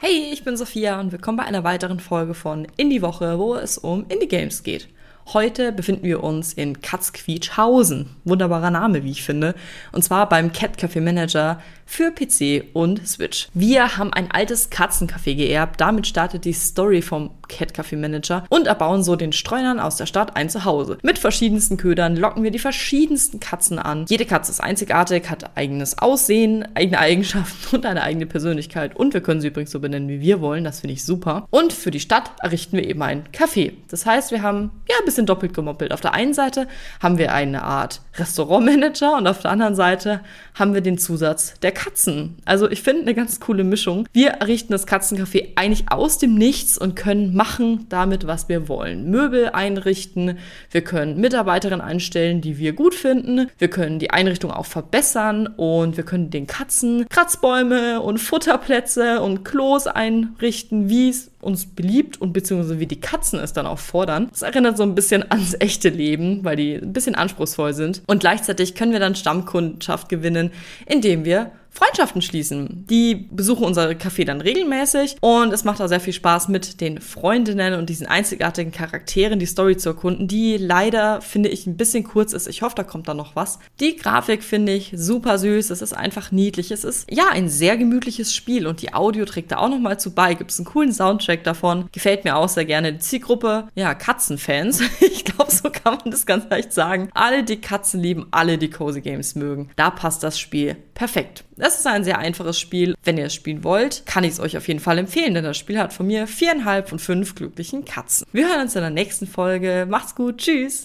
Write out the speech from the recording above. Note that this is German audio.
Hey, ich bin Sophia und willkommen bei einer weiteren Folge von Indie Woche, wo es um Indie Games geht. Heute befinden wir uns in Katzquietschhausen. Wunderbarer Name, wie ich finde. Und zwar beim Cat Café Manager für PC und Switch. Wir haben ein altes Katzencafé geerbt. Damit startet die Story vom Cat Café Manager und erbauen so den Streunern aus der Stadt ein Zuhause. Mit verschiedensten Ködern locken wir die verschiedensten Katzen an. Jede Katze ist einzigartig, hat eigenes Aussehen, eigene Eigenschaften und eine eigene Persönlichkeit. Und wir können sie übrigens so benennen, wie wir wollen. Das finde ich super. Und für die Stadt errichten wir eben ein Café. Das heißt, wir haben ja ein bisschen doppelt gemoppelt. Auf der einen Seite haben wir eine Art Restaurantmanager und auf der anderen Seite haben wir den Zusatz der Katzen. Also ich finde eine ganz coole Mischung. Wir errichten das Katzencafé eigentlich aus dem Nichts und können machen damit, was wir wollen. Möbel einrichten, wir können Mitarbeiterinnen einstellen, die wir gut finden, wir können die Einrichtung auch verbessern und wir können den Katzen Kratzbäume und Futterplätze und Klos einrichten, wie es uns beliebt und beziehungsweise wie die Katzen es dann auch fordern. Das erinnert so ein bisschen ans echte Leben, weil die ein bisschen anspruchsvoll sind. Und gleichzeitig können wir dann Stammkundschaft gewinnen, indem wir Freundschaften schließen. Die besuchen unser Café dann regelmäßig und es macht auch sehr viel Spaß mit den Freundinnen und diesen einzigartigen Charakteren die Story zu erkunden, die leider, finde ich, ein bisschen kurz ist. Ich hoffe, da kommt da noch was. Die Grafik finde ich super süß. Es ist einfach niedlich. Es ist, ja, ein sehr gemütliches Spiel und die Audio trägt da auch noch mal zu bei. Gibt es einen coolen Soundtrack davon. Gefällt mir auch sehr gerne. Die Zielgruppe, ja, Katzenfans. ich glaube, so kann man das ganz leicht sagen. Alle, die Katzen lieben, alle, die Cozy Games mögen. Da passt das Spiel perfekt. Das ist ein sehr einfaches Spiel. Wenn ihr es spielen wollt, kann ich es euch auf jeden Fall empfehlen, denn das Spiel hat von mir viereinhalb von fünf glücklichen Katzen. Wir hören uns in der nächsten Folge. Macht's gut. Tschüss.